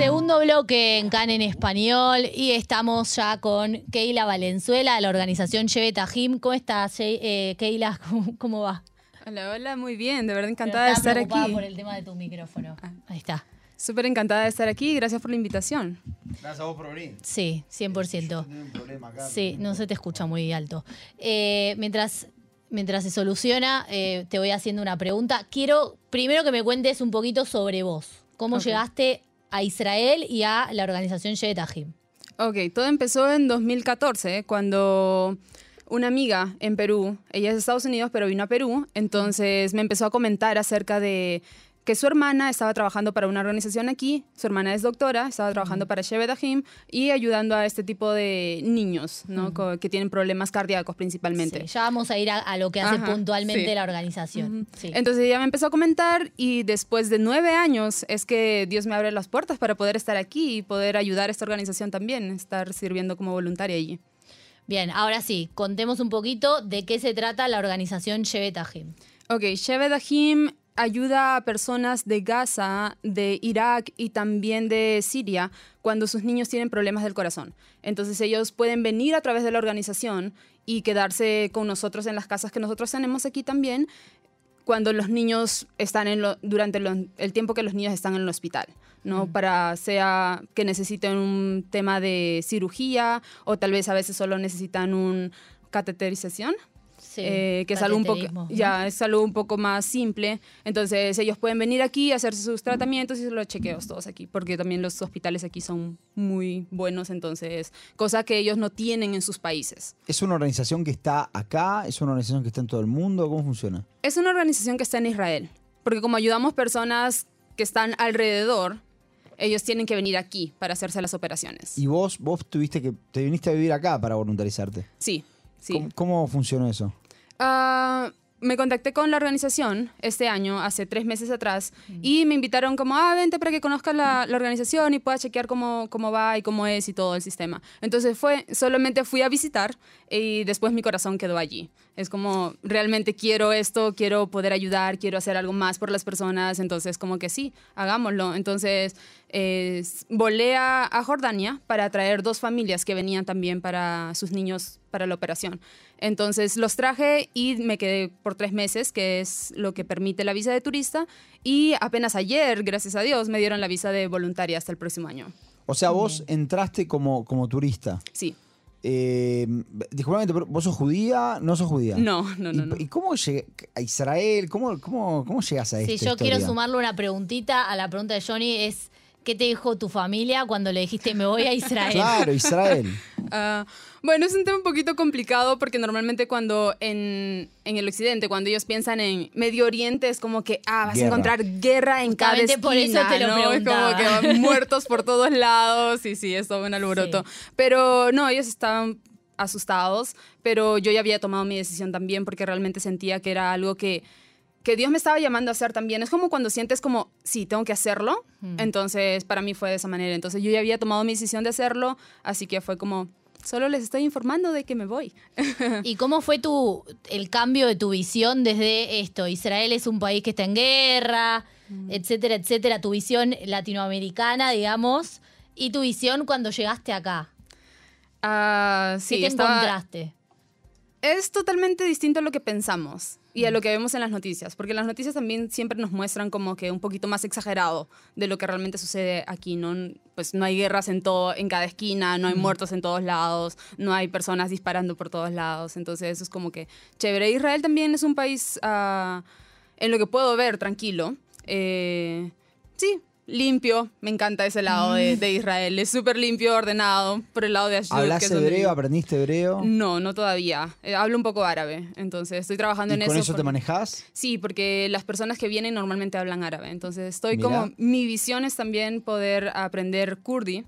Segundo bloque en CAN en español y estamos ya con Keila Valenzuela de la organización Lleve Tajim. ¿Cómo estás, eh, Keila? ¿Cómo, ¿Cómo, va? Hola, hola, muy bien, de verdad encantada de estar aquí. por el tema de tu micrófono. Ah. Ahí está. Súper encantada de estar aquí, gracias por la invitación. Gracias a vos por venir. Sí, 100%. Sí, no se te escucha muy alto. Eh, mientras mientras se soluciona, eh, te voy haciendo una pregunta. Quiero primero que me cuentes un poquito sobre vos. ¿Cómo llegaste a Israel y a la organización Shevetahim? Ok, todo empezó en 2014, cuando una amiga en Perú, ella es de Estados Unidos, pero vino a Perú, entonces me empezó a comentar acerca de que su hermana estaba trabajando para una organización aquí, su hermana es doctora, estaba trabajando para Shevedahim y ayudando a este tipo de niños ¿no? que tienen problemas cardíacos principalmente. ya vamos a ir a, lo que hace puntualmente la organización. Entonces ella me empezó a comentar y después de nueve años es que Dios me abre las puertas para poder estar aquí y poder ayudar a esta organización también, estar sirviendo como voluntaria allí. Bien, ahora sí, contemos un poquito de qué se trata la organización Shevetahim. Ok, Shevetahim ayuda a personas de Gaza, de Irak y también de Siria cuando sus niños tienen problemas del corazón. Entonces ellos pueden venir a través de la organización y quedarse con nosotros en las casas que nosotros tenemos aquí también cuando los niños están en lo, durante el tiempo que los niños están en el hospital, ¿no? Mm. Para sea que necesiten un tema de cirugía o tal vez a veces solo necesitan un cateterización, eh, que es algo, un poco, ya, es algo un poco más simple. Entonces ellos pueden venir aquí, hacerse sus tratamientos y los chequeos todos aquí, porque también los hospitales aquí son muy buenos, entonces, cosa que ellos no tienen en sus países. ¿Es una organización que está acá? ¿Es una organización que está en todo el mundo? ¿Cómo funciona? Es una organización que está en Israel, porque como ayudamos personas que están alrededor, ellos tienen que venir aquí para hacerse las operaciones. ¿Y vos, vos tuviste que, te viniste a vivir acá para voluntarizarte? Sí. ¿Cómo, funcionó eso? Ah, me contacté con la organización este año, hace tres meses atrás, y me invitaron como, ah, vente para que conozcas la, organización y puedas chequear cómo, cómo va y cómo es y todo el sistema. Entonces fue, solamente fui a visitar y después mi corazón quedó allí. Es como, realmente quiero esto, quiero poder ayudar, quiero hacer algo más por las personas, entonces como que sí, hagámoslo. Entonces volé a, a Jordania para traer dos familias que venían también para sus niños para la operación. Entonces los traje y me quedé por tres meses, que es lo que permite la visa de turista. Y apenas ayer, gracias a Dios, me dieron la visa de voluntaria hasta el próximo año. O sea, vos entraste como, como turista. Sí. Eh, ¿vos sos judía? ¿No sos judía? No, no, no. ¿Y, cómo llegas a Israel? ¿Cómo, cómo, cómo llegas a esto? Sí, yo quiero sumarle una preguntita a la pregunta de Johnny. Es, ¿qué te dijo tu familia cuando le dijiste me voy a Israel? Claro, Israel. Ah, bueno, es un tema un poquito complicado porque normalmente cuando en, en, el occidente, cuando ellos piensan en Medio Oriente, es como que, ah, vas a encontrar guerra en cada esquina, por eso te lo ¿no? Es como que van muertos por todos lados y sí, es todo un alboroto. Pero no, ellos estaban asustados, pero yo ya había tomado mi decisión también porque realmente sentía que era algo que que Dios me estaba llamando a hacer también. Es como cuando sientes como, sí, tengo que hacerlo. Entonces, para mí fue de esa manera. Entonces, yo ya había tomado mi decisión de hacerlo, así que fue como, Solo les estoy informando de que me voy. ¿Y cómo fue tu, el cambio de tu visión desde esto? Israel es un país que está en guerra, mm. etcétera, etcétera. Tu visión latinoamericana, digamos, y tu visión cuando llegaste acá. Ah, sí, ¿Qué te encontraste? Es totalmente distinto a lo que pensamos y a lo que vemos en las noticias, porque las noticias también siempre nos muestran como que un poquito más exagerado de lo que realmente sucede aquí, ¿no? Pues no hay guerras en todo, en cada esquina, no hay muertos en todos lados, no hay personas disparando por todos lados, entonces eso es como que chévere. Israel también es un país ah, en lo que puedo ver tranquilo. Eh, sí, limpio. Me encanta ese lado de, mm. Israel. Es súper limpio, ordenado. Por el lado de Ashdod. ¿Hablas hebreo? ¿Aprendiste hebreo? No, no todavía. Eh, hablo un poco árabe. Entonces estoy trabajando en eso. ¿Con eso te manejas? Sí, porque las personas que vienen normalmente hablan árabe. Entonces estoy como. Mi visión es también poder aprender kurdi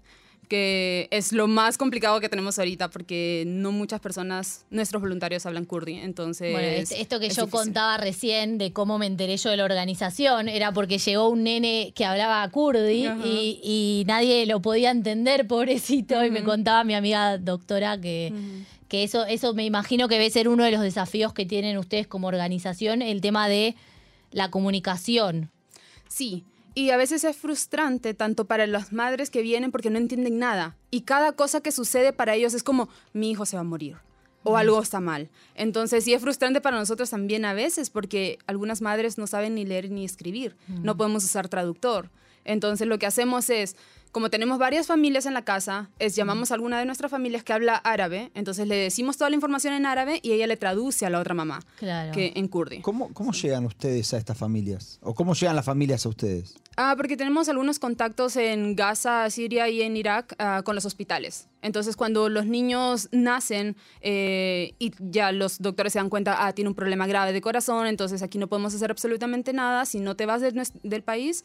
que es lo más complicado que tenemos ahorita porque no muchas personas, nuestros voluntarios hablan kurdi, entonces... Bueno, esto que yo contaba recién de cómo me enteré yo de la organización era porque llegó un nene que hablaba kurdi y, nadie lo podía entender, pobrecito, y me contaba mi amiga doctora que... Que eso, eso me imagino que debe ser uno de los desafíos que tienen ustedes como organización, el tema de la comunicación. Sí, Y a veces es frustrante tanto para las madres que vienen porque no entienden nada. Y cada cosa que sucede para ellos es como, mi hijo se va a morir o algo está mal. Entonces sí es frustrante para nosotros también a veces porque algunas madres no saben ni leer ni escribir. No podemos usar traductor. Entonces lo que hacemos es como tenemos varias familias en la casa, es llamamos a alguna de nuestras familias que habla árabe, entonces le decimos toda la información en árabe y ella le traduce a la otra mamá, Claro. que en kurdi. ¿Cómo, cómo llegan ustedes a estas familias? ¿O cómo llegan las familias a ustedes? Ah, porque tenemos algunos contactos en Gaza, Siria y en Irak ah, con los hospitales. Entonces, cuando los niños nacen eh, y ya los doctores se dan cuenta, ah, tiene un problema grave de corazón, entonces aquí no podemos hacer absolutamente nada. Si no te vas de del país,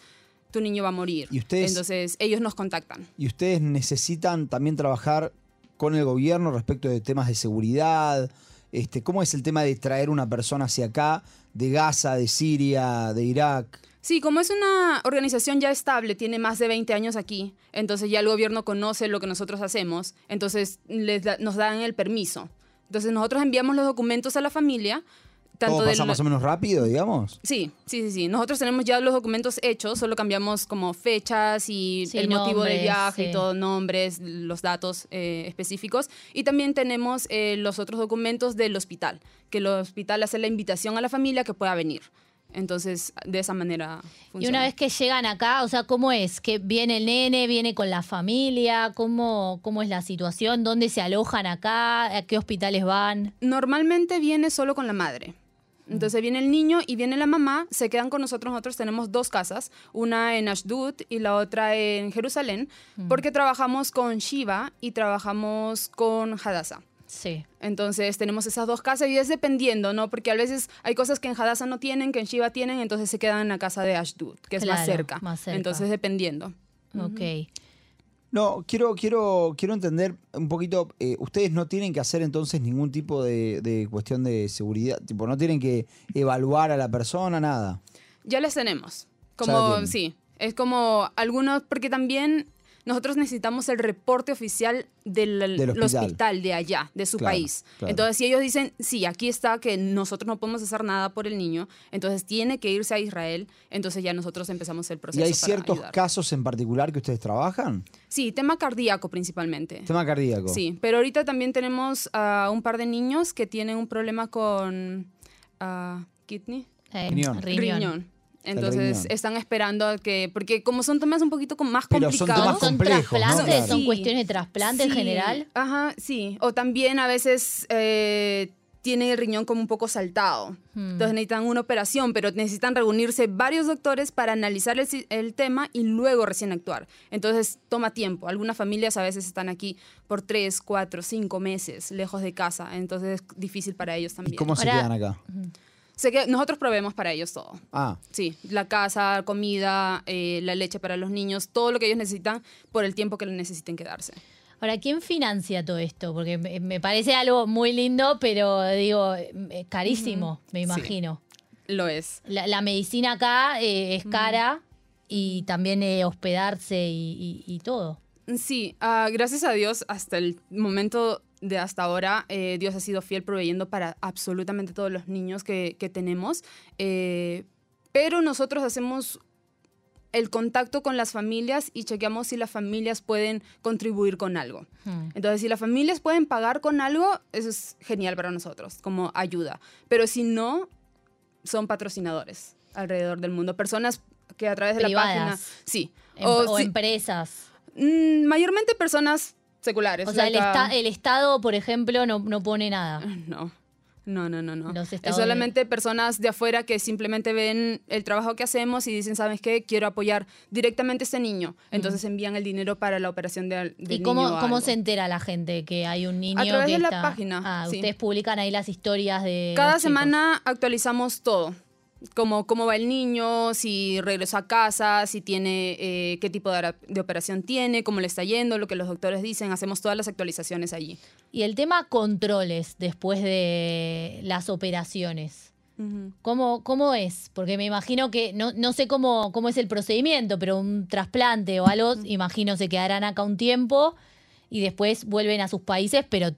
tu niño va a morir. ¿Y ustedes- Entonces, ellos nos contactan. ¿Y ustedes necesitan también trabajar con el gobierno respecto de temas de seguridad? Este, ¿Cómo es el tema de traer una persona hacia acá, de Gaza, de Siria, de Irak? Sí, como es una organización ya estable, tiene más de 20 años aquí, entonces ya el gobierno conoce lo que nosotros hacemos, entonces les da- nos dan el permiso. Entonces nosotros enviamos los documentos a la familia. Tanto ¿Todo del- pasa más o menos rápido, digamos? Sí, sí, sí, sí. Nosotros tenemos ya los documentos hechos, solo cambiamos como fechas y Sí, el motivo del nombres, viaje sí. y todo, nombres, los datos eh, específicos. Y también tenemos eh, los otros documentos del hospital, que el hospital hace la invitación a la familia que pueda venir. Entonces, de esa manera funciona. Y una vez que llegan acá, o sea, ¿cómo es? ¿Que viene el nene, viene con la familia? ¿Cómo, cómo es la situación? ¿Dónde se alojan acá? ¿A qué hospitales van? Normalmente viene solo con la madre. Entonces viene el niño y viene la mamá, se quedan con nosotros. Nosotros tenemos dos casas, una en Ashdod y la otra en Jerusalén, porque trabajamos con Shiva y trabajamos con Hadassah. Sí. Entonces tenemos esas dos casas y es dependiendo, ¿no? Porque a veces hay cosas que en Hadassah no tienen, que en Shiva tienen, entonces se quedan en la casa de Ashdod, que es más, Claro, cerca. más cerca. Entonces dependiendo. Ok. No, quiero, quiero, quiero entender un poquito, eh, ustedes no tienen que hacer entonces ningún tipo de, de cuestión de seguridad, tipo, no tienen que evaluar a la persona, nada. Ya les tenemos. Como, sí, es como algunos, porque también nosotros necesitamos el reporte oficial del, Del el hospital. hospital. de allá, de su Claro, país. claro. Entonces, si ellos dicen, sí, aquí está, que nosotros no podemos hacer nada por el niño, entonces tiene que irse a Israel, entonces ya nosotros empezamos el proceso. ¿Y hay para ciertos ayudar. casos en particular que ustedes trabajan? Sí, tema cardíaco principalmente. Tema cardíaco. Sí, pero ahorita también tenemos a un par de niños que tienen un problema con ah, kidney. Eh, Riñón. riñón. Entonces están esperando a que, porque como son temas un poquito más Pero son complicados. temas ¿Son complejos, ¿no? trasplantes? Claro. ¿Son cuestiones de trasplante en Sí, general? Ajá, sí. O también a veces eh, tiene el riñón como un poco saltado. Hmm. Entonces necesitan una operación, pero necesitan reunirse varios doctores para analizar el, el tema y luego recién actuar. Entonces toma tiempo. Algunas familias a veces están aquí por tres, cuatro, cinco meses lejos de casa. Entonces es difícil para ellos ¿Y también. cómo se Ahora- quedan acá? Sé que nosotros proveemos para ellos todo. Ah, Sí, la casa, comida, eh, la leche para los niños, todo lo que ellos necesitan por el tiempo que necesiten quedarse. Ahora, ¿quién financia todo esto? Porque me, parece algo muy lindo, pero digo, eh, carísimo, me imagino. Lo es. La, la medicina acá eh, es cara y también eh, hospedarse y, y- y todo. Sí, ah, gracias a Dios, hasta el momento de hasta ahora, eh, Dios ha sido fiel proveyendo para absolutamente todos los niños que, que tenemos. Eh, pero nosotros hacemos el contacto con las familias y chequeamos si las familias pueden contribuir con algo. Hmm. Entonces, si las familias pueden pagar con algo, eso es genial para nosotros, como ayuda. Pero si no, son patrocinadores alrededor del mundo. Personas que a través de la Privadas. página... Sí. Em- O o si- empresas. Mm, mayormente personas seculares. O sea, el, esta- el Estado, por ejemplo, no, no pone nada. No. No, no, no, no. Es solamente personas de afuera que simplemente ven el trabajo que hacemos y dicen, ¿sabes qué? Quiero apoyar directamente a este niño. Entonces envían el dinero para la operación de, del ¿Y cómo, niño cómo se entera la gente que hay un niño? A través que de la está- página, Ah, sí. ustedes publican ahí las historias de. Cada semana actualizamos todo. Como cómo va el niño, si regresó a casa, si tiene, eh, qué tipo de, operación tiene, cómo le está yendo, lo que los doctores dicen. Hacemos todas las actualizaciones allí. Y el tema controles después de las operaciones. ¿Cómo, ¿Cómo es? Porque me imagino que, no, no sé cómo, cómo es el procedimiento, pero un trasplante o algo, imagino se quedarán acá un tiempo y después vuelven a sus países, pero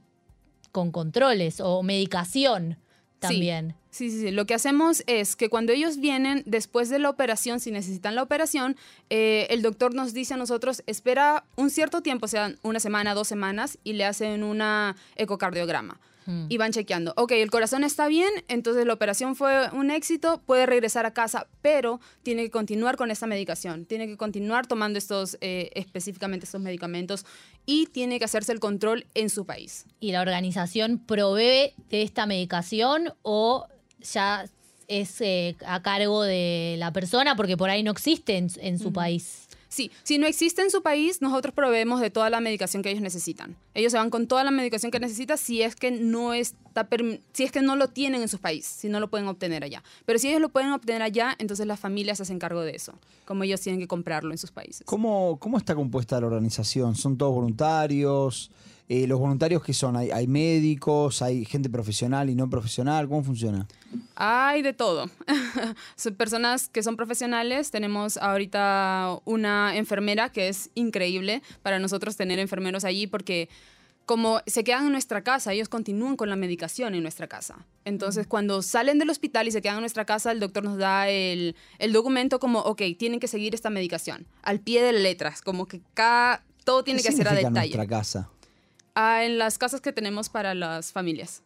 con controles o medicación. También. Sí, sí, sí. Lo que hacemos es que cuando ellos vienen, después de la operación, si necesitan la operación, eh, el doctor nos dice a nosotros, espera un cierto tiempo, o sea, una semana, dos semanas, y le hacen una ecocardiograma. Y van chequeando, ok, el corazón está bien, entonces la operación fue un éxito, puede regresar a casa, pero tiene que continuar con esta medicación, tiene que continuar tomando estos, eh, específicamente estos medicamentos y tiene que hacerse el control en su país. ¿Y la organización provee de esta medicación o ya es eh, a cargo de la persona porque por ahí no existe en, en su país? Sí, si no existe en su país, nosotros proveemos de toda la medicación que ellos necesitan. Ellos se van con toda la medicación que necesitan si es que no está si es que no lo tienen en su país, si no lo pueden obtener allá. Pero si ellos lo pueden obtener allá, entonces las familias se hacen cargo de eso, como ellos tienen que comprarlo en sus países. ¿Cómo, cómo está compuesta la organización? ¿Son todos voluntarios? Eh, ¿Los voluntarios qué son? ¿Hay, ¿Hay médicos? ¿Hay gente profesional y no profesional? ¿Cómo funciona? Hay de todo. son personas que son profesionales. Tenemos ahorita una enfermera que es increíble para nosotros tener enfermeros allí porque como se quedan en nuestra casa, ellos continúan con la medicación en nuestra casa. Entonces, cuando salen del hospital y se quedan en nuestra casa, el doctor nos da el, el documento como, ok, tienen que seguir esta medicación, al pie de letras, como que cada, todo tiene que ser a detalle. nuestra casa? Ah, en las casas que tenemos para las familias.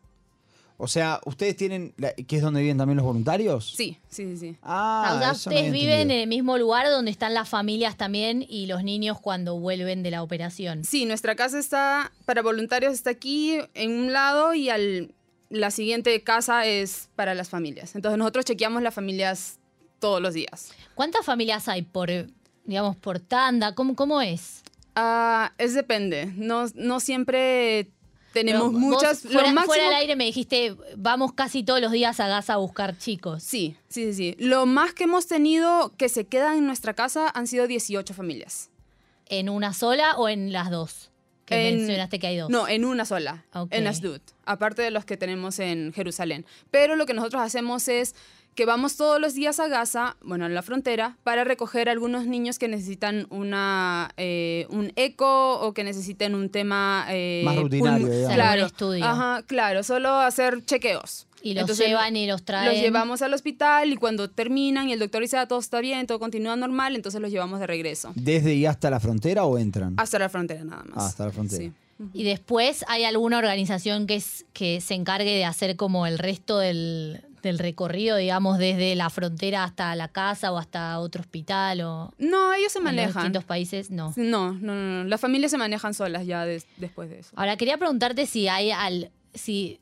O sea, ¿ustedes tienen, que es donde viven también los voluntarios? Sí, sí, sí. Ah, o sea, eso no ustedes había viven entendido. en el mismo lugar donde están las familias también y los niños cuando vuelven de la operación. Sí, nuestra casa está, para voluntarios está aquí en un lado y al, la siguiente casa es para las familias. Entonces nosotros chequeamos las familias todos los días. ¿Cuántas familias hay por, digamos, por tanda? ¿Cómo, cómo es? Ah, es depende. No, no siempre tenemos Pero muchas. vos fuera, lo máximo, fuera del aire me dijiste, vamos casi todos los días a Gaza a buscar chicos. Sí, sí, sí, sí. Lo más que hemos tenido que se quedan en nuestra casa han sido 18 familias. ¿En una sola o en las dos? Que En- mencionaste que hay dos. No, en una sola, en Asdod, aparte de los que tenemos en Jerusalén. Pero lo que nosotros hacemos es que vamos todos los días a Gaza, bueno, a la frontera, para recoger algunos niños que necesitan una, eh, un eco o que necesiten un tema... eh, Más rutinario, digamos. Claro, Algún estudio. Ajá, claro, solo hacer chequeos. Y los Entonces, llevan y los traen. Los llevamos al hospital y cuando terminan y el doctor dice, ah, todo está bien, todo continúa normal, entonces los llevamos de regreso. ¿Desde y hasta la frontera o entran? Hasta la frontera nada más. Ah, hasta la frontera. Sí. Y después hay alguna organización que, es, que se encargue de hacer como el resto del, del recorrido, digamos, desde la frontera hasta la casa o hasta otro hospital o No, ellos se en los manejan. distintos países. No. No, no, no, no. Las familias se manejan solas ya des- después de eso. Ahora quería preguntarte si hay al, si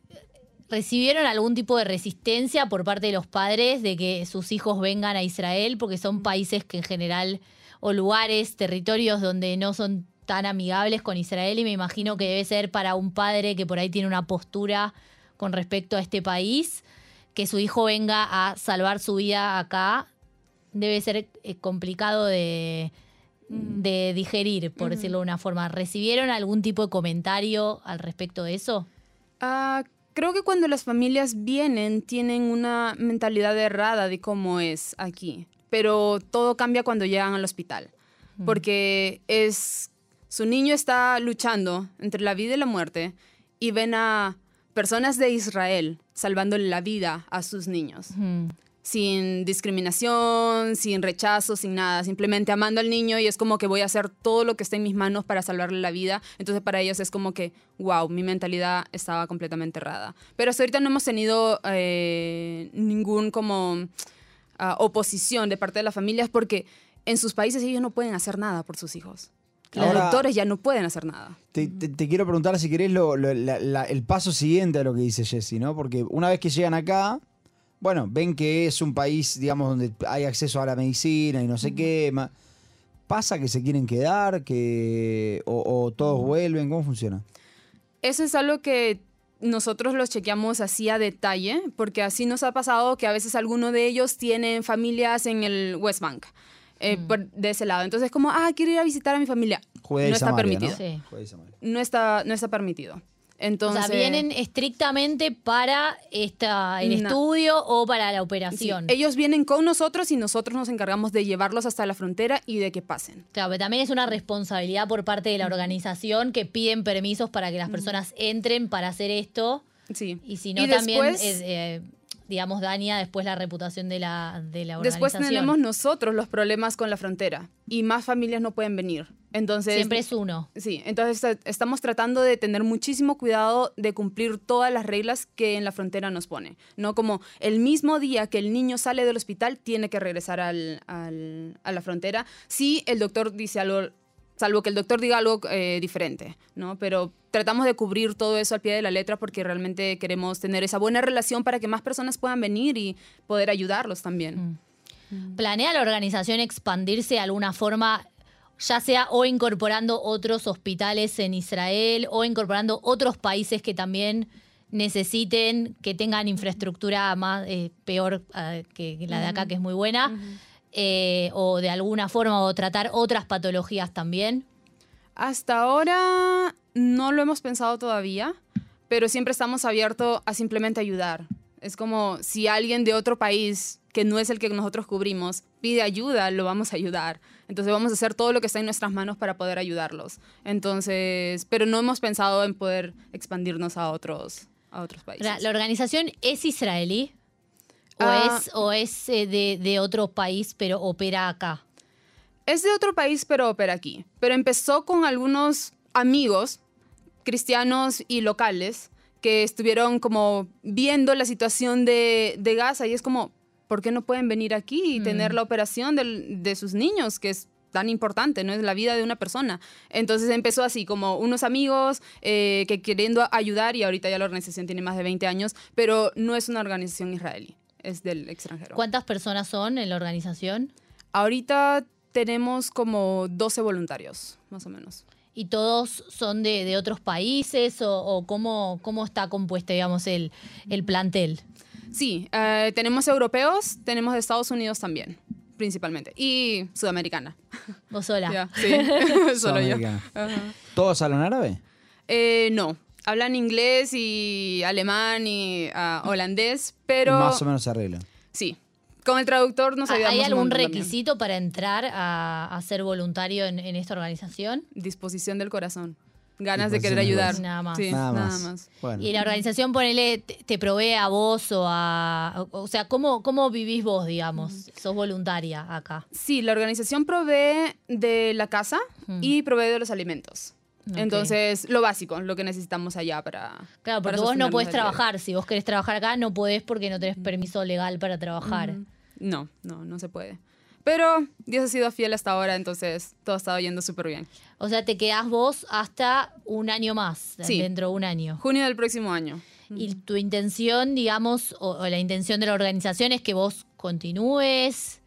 recibieron algún tipo de resistencia por parte de los padres de que sus hijos vengan a Israel, porque son países que en general, o lugares, territorios donde no son tan amigables con Israel, y me imagino que debe ser para un padre que por ahí tiene una postura con respecto a este país, que su hijo venga a salvar su vida acá, debe ser eh, complicado de, de digerir, por decirlo de una forma. ¿Recibieron algún tipo de comentario al respecto de eso? Ah, creo que cuando las familias vienen tienen una mentalidad errada de cómo es aquí, pero todo cambia cuando llegan al hospital, porque es su niño está luchando entre la vida y la muerte y ven a personas de Israel salvándole la vida a sus niños. Sin discriminación, sin rechazo, sin nada, simplemente amando al niño y es como que voy a hacer todo lo que esté en mis manos para salvarle la vida. Entonces para ellos es como que, wow, mi mentalidad estaba completamente errada. Pero hasta ahorita no hemos tenido eh, ningún como ah, oposición de parte de las familias porque en sus países ellos no pueden hacer nada por sus hijos. Los Ahora- doctores ya no pueden hacer nada. Te, te- te quiero preguntar si querés lo- lo- la- la- el paso siguiente a lo que dice Jesse, ¿no? Porque una vez que llegan acá, bueno, ven que es un país, digamos, donde hay acceso a la medicina y no sé qué. ma- ¿Pasa que se quieren quedar? que o, o todos vuelven? ¿Cómo funciona? Eso es algo que nosotros los chequeamos así a detalle, porque así nos ha pasado que a veces alguno de ellos tienen familias en el West Bank, eh, por- de ese lado. Entonces, como, ah, quiero ir a visitar a mi familia. Judea y no está Samaria, permitido. Sí. Samaria. No está, no está permitido. Entonces, o sea, vienen estrictamente para esta, el No. estudio o para la sí, operación. ellos vienen con nosotros y nosotros nos encargamos de llevarlos hasta la frontera y de que pasen. Claro, pero también es una responsabilidad por parte de la organización que piden permisos para que las personas entren para hacer esto. Sí. Y si no, Y también, después- eh, digamos, daña después la reputación de la, de la Después organización. tenemos nosotros los problemas con la frontera y más familias no pueden venir. Entonces, Siempre es uno. Sí, entonces estamos tratando de tener muchísimo cuidado de cumplir todas las reglas que en la frontera nos pone. No como el mismo día que el niño sale del hospital tiene que regresar al- al- a la frontera. Si el doctor dice algo, salvo que el doctor diga algo eh, diferente, ¿no? Pero tratamos de cubrir todo eso al pie de la letra porque realmente queremos tener esa buena relación para que más personas puedan venir y poder ayudarlos también. ¿Planea la organización expandirse de alguna forma, ya sea o incorporando otros hospitales en Israel o incorporando otros países que también necesiten, que tengan infraestructura más eh, peor eh, que que la de acá, que es muy buena? Eh, o de alguna forma, o tratar otras patologías también. Hasta ahora no lo hemos pensado todavía, pero siempre estamos abiertos a simplemente ayudar. Es como si alguien de otro país que no es el que nosotros cubrimos pide ayuda, lo vamos a ayudar. Entonces vamos a hacer todo lo que está en nuestras manos para poder ayudarlos. Entonces, pero no hemos pensado en poder expandirnos a otros, a otros países. ¿La, la organización es israelí? ¿O Ah. es, o es eh, de, de otro país, pero opera acá? Es de otro país, pero opera aquí. Pero empezó con algunos amigos cristianos y locales que estuvieron como viendo la situación de, de Gaza y es como, ¿por qué no pueden venir aquí y tener la operación del- de sus niños, que es tan importante, no es la vida de una persona? Entonces empezó así, como unos amigos eh, que queriendo ayudar y ahorita ya la organización tiene más de 20 años, pero no es una organización israelí, es del extranjero. ¿Cuántas personas son en la organización? Ahorita tenemos como 12 voluntarios, más o menos. ¿Y todos son de, de otros países o, o cómo, cómo está compuesto, digamos, el, el plantel? Sí, eh, tenemos europeos, tenemos de Estados Unidos también, principalmente. Y sudamericana. ¿Vos sola? Ya, sí, solo yo. ¿Todos hablan árabe? Eh, no, hablan inglés y alemán y ah, holandés, pero Más o menos se arreglan. sí, con el traductor nos ayudamos ¿Hay un algún montón también. requisito para entrar a, a ser voluntario en, en esta organización? Disposición del corazón, ganas de querer ayudar. Nada más. Sí, Nada nada más. más. Bueno. Y la organización, ponele, te, te provee a vos o a... O sea, ¿cómo, cómo vivís vos, digamos? Sos voluntaria acá. Sí, la organización provee de la casa y provee de los alimentos. Entonces, lo básico, lo que necesitamos allá para. Claro, para porque vos no podés trabajar. Si vos querés trabajar acá, no podés porque no tenés permiso legal para trabajar. No, no, no se puede. Pero Dios ha sido fiel hasta ahora, entonces todo ha estado yendo súper bien. O sea, te quedás vos hasta un año más, Sí. dentro de un año. Junio del próximo año. Y tu intención, digamos, o, o la intención de la organización es que vos continúes,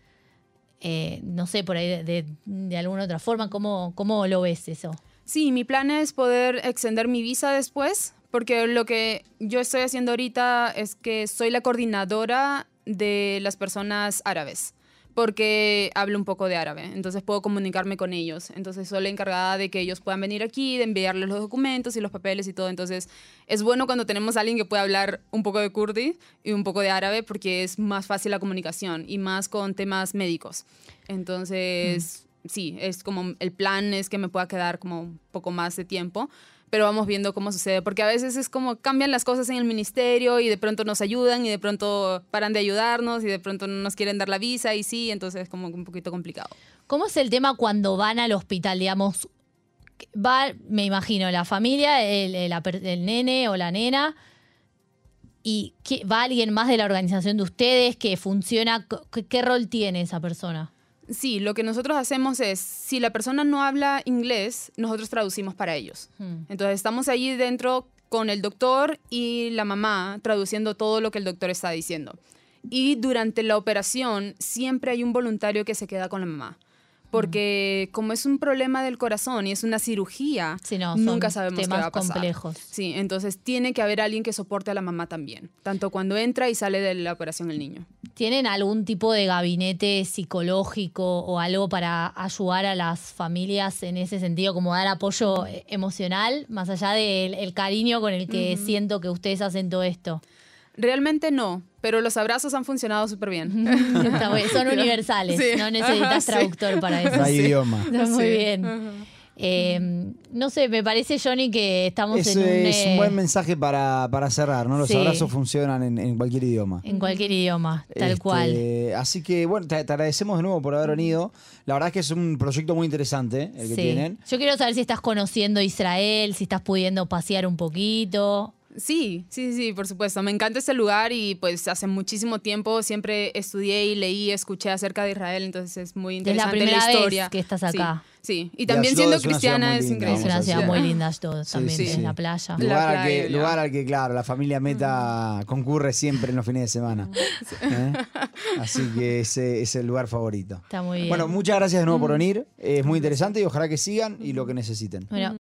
eh, no sé, por ahí de, de- de alguna otra forma, ¿cómo, ¿cómo lo ves eso? Sí, mi plan es poder extender mi visa después, porque lo que yo estoy haciendo ahorita es que soy la coordinadora de las personas árabes, porque hablo un poco de árabe, entonces puedo comunicarme con ellos. Entonces soy la encargada de que ellos puedan venir aquí, de enviarles los documentos y los papeles y todo. Entonces es bueno cuando tenemos a alguien que pueda hablar un poco de kurdi y un poco de árabe, porque es más fácil la comunicación y más con temas médicos. Entonces sí, es como el plan es que me pueda quedar como un poco más de tiempo, pero vamos viendo cómo sucede, porque a veces es como cambian las cosas en el ministerio y de pronto nos ayudan y de pronto paran de ayudarnos y de pronto no nos quieren dar la visa y sí, entonces es como un poquito complicado. ¿Cómo es el tema cuando van al hospital, digamos? Va, me imagino, la familia, el, el- el nene o la nena, y ¿qué- va alguien más de la organización de ustedes que funciona, ¿qué, qué rol tiene esa persona? Sí, lo que nosotros hacemos es, si la persona no habla inglés, nosotros traducimos para ellos. Hmm. Entonces estamos allí dentro con el doctor y la mamá traduciendo todo lo que el doctor está diciendo. Y durante la operación siempre hay un voluntario que se queda con la mamá. Porque como es un problema del corazón y es una cirugía, Sí, no, son nunca sabemos qué temas va a pasar. complejos. Sí, entonces tiene que haber alguien que soporte a la mamá también, tanto cuando entra y sale de la operación el niño. ¿Tienen algún tipo de gabinete psicológico o algo para ayudar a las familias en ese sentido, como dar apoyo eh, emocional, más allá del el cariño con el que siento que ustedes hacen todo esto? Realmente no, pero los abrazos han funcionado súper bien. Está Son universales, Sí. no necesitas Ajá, sí. traductor para eso. No hay Sí. idioma. Está muy Sí. bien. Ajá. Eh, no sé, me parece, Johnny, que estamos Es, en un, es un eh, buen mensaje para, para cerrar, ¿no? Los Sí. abrazos funcionan en, en cualquier idioma. en cualquier idioma, tal Este, cual. Así que, bueno, te, te agradecemos de nuevo por haber venido. La verdad es que es un proyecto muy interesante el que Sí. tienen. Yo quiero saber si estás conociendo Israel, si estás pudiendo pasear un poquito. Sí, sí, sí, por supuesto. Me encanta este lugar y pues hace muchísimo tiempo siempre estudié y leí, escuché acerca de Israel, entonces es muy Es la interesante primera vez historia. que estás Sí, acá. Sí, y Y también Ashdod siendo cristiana es linda, Es increíble. una ciudad muy linda Sí, también sí, en sí. la playa. La Lugar, al que, playa, lugar al que, claro, la familia Meta concurre siempre en los fines de semana. ¿Eh? Así que ese es el lugar favorito. Está muy bien. Bueno, muchas gracias de nuevo por venir. Es muy interesante y ojalá que sigan y lo que necesiten. Bueno,